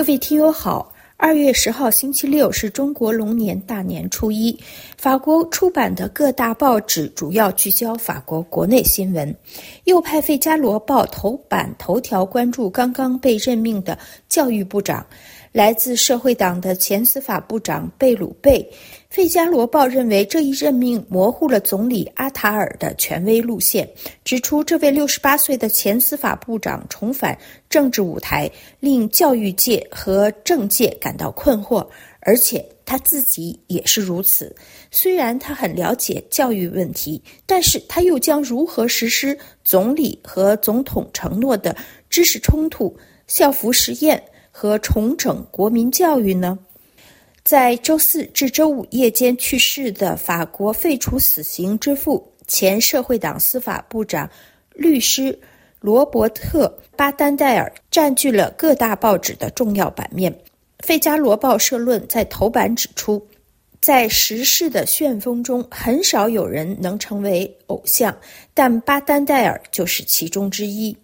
各位听友好，二月十号星期六是中国龙年大年初一。法国出版的各大报纸主要聚焦法国国内新闻。右派《费加罗报》头版头条关注刚刚被任命的教育部长。来自社会党的前司法部长贝鲁贝，《费加罗报》认为这一任命模糊了总理阿塔尔的权威路线，指出这位六十八岁的前司法部长重返政治舞台，令教育界和政界感到困惑，而且他自己也是如此。虽然他很了解教育问题，但是他又将如何实施总理和总统承诺的知识冲突、校服实验？和重整国民教育呢？在周四至周五夜间去世的法国废除死刑之父、前社会党司法部长、律师罗伯特·巴丹戴尔占据了各大报纸的重要版面。《费加罗报》社论在头版指出，在时事的旋风中，很少有人能成为偶像，但巴丹戴尔就是其中之一。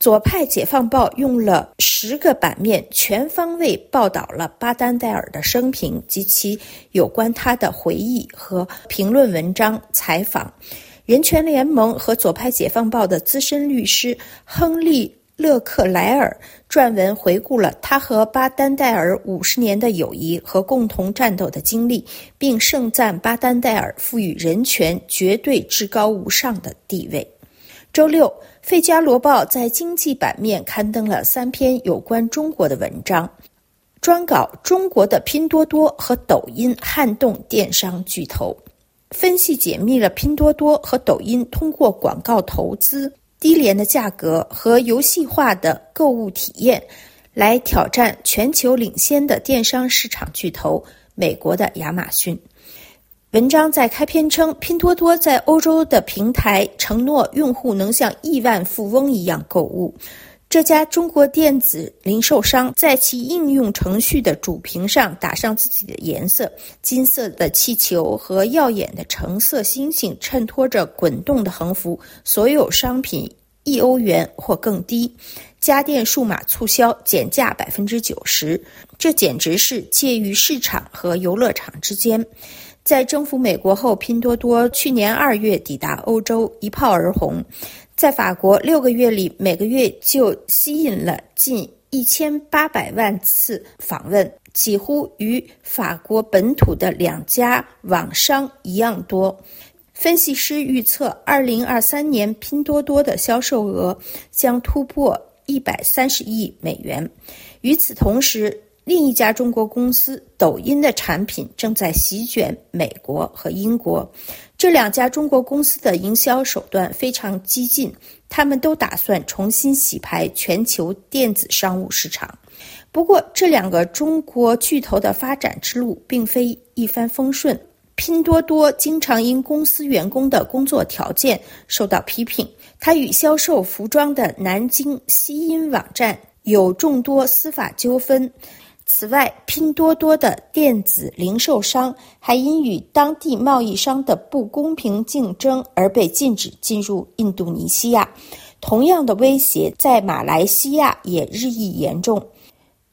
左派《解放报》用了十个版面，全方位报道了巴丹戴尔的生平及其有关他的回忆和评论文章、采访。人权联盟和左派《解放报》的资深律师亨利·勒克莱尔撰文回顾了他和巴丹戴尔五十年的友谊和共同战斗的经历，并盛赞巴丹戴尔赋予人权绝对至高无上的地位。周六。《费加罗报》在经济版面刊登了三篇有关中国的文章，专稿中国的拼多多和抖音撼动电商巨头，分析解密了拼多多和抖音通过广告投资、低廉的价格和游戏化的购物体验，来挑战全球领先的电商市场巨头美国的亚马逊。文章在开篇称，拼多多在欧洲的平台承诺用户能像亿万富翁一样购物。这家中国电子零售商在其应用程序的主屏上打上自己的颜色，金色的气球和耀眼的橙色星星衬托着滚动的横幅。所有商品一欧元或更低，家电数码促销减价百分之九十。这简直是介于市场和游乐场之间。在征服美国后，拼多多去年二月抵达欧洲，一炮而红。在法国六个月里，每个月就吸引了近一千八百万次访问，几乎与法国本土的两家网商一样多。分析师预测，二零二三年拼多多的销售额将突破一百三十亿美元。与此同时，另一家中国公司抖音的产品正在席卷美国和英国，这两家中国公司的营销手段非常激进，他们都打算重新洗牌全球电子商务市场。不过，这两个中国巨头的发展之路并非一帆风顺。拼多多经常因公司员工的工作条件受到批评，它与销售服装的南京西音网站有众多司法纠纷。此外，拼多多的电子零售商还因与当地贸易商的不公平竞争而被禁止进入印度尼西亚。同样的威胁在马来西亚也日益严重。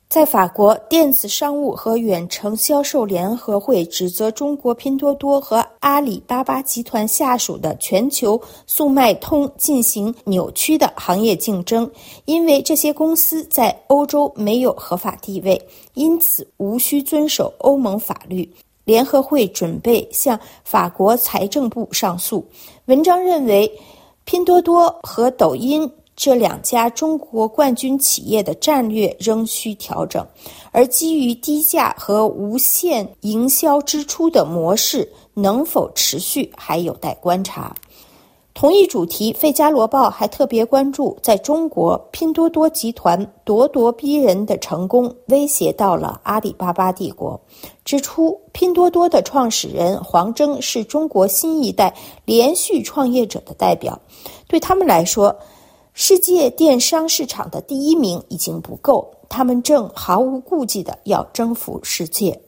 在法国，电子商务和远程销售联合会指责中国拼多多和阿里巴巴集团下属的全球速卖通进行扭曲的行业竞争，因为这些公司在欧洲没有合法地位，因此无需遵守欧盟法律。联合会准备向法国财政部上诉。文章认为，拼多多和抖音。这两家中国冠军企业的战略仍需调整，而基于低价和无限营销支出的模式能否持续，还有待观察。同一主题，《费加罗报》还特别关注，在中国，拼多多集团咄咄逼人的成功威胁到了阿里巴巴帝国，指出拼多多的创始人黄峥是中国新一代连续创业者的代表，对他们来说。世界电商市场的第一名已经不够，他们正毫无顾忌的要征服世界。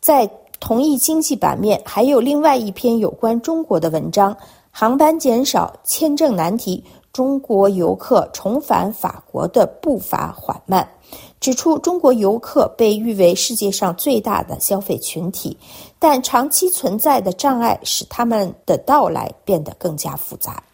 在同一经济版面，还有另外一篇有关中国的文章：航班减少，签证难题，中国游客重返法国的步伐缓慢，指出中国游客被誉为世界上最大的消费群体，但长期存在的障碍使他们的到来变得更加复杂。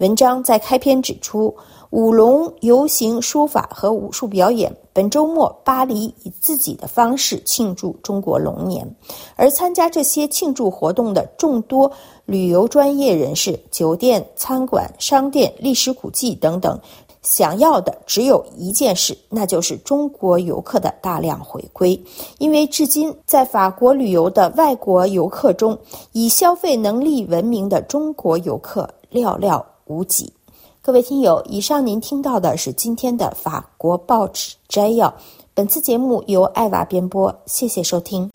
文章在开篇指出，舞龙游行、书法和武术表演。本周末，巴黎以自己的方式庆祝中国龙年，而参加这些庆祝活动的众多旅游专业人士、酒店、餐馆、商店、历史古迹等等，想要的只有一件事，那就是中国游客的大量回归。因为至今，在法国旅游的外国游客中，以消费能力闻名的中国游客寥寥无几。各位听友，以上您听到的是今天的法国报纸摘要。本次节目由艾娃编播，谢谢收听。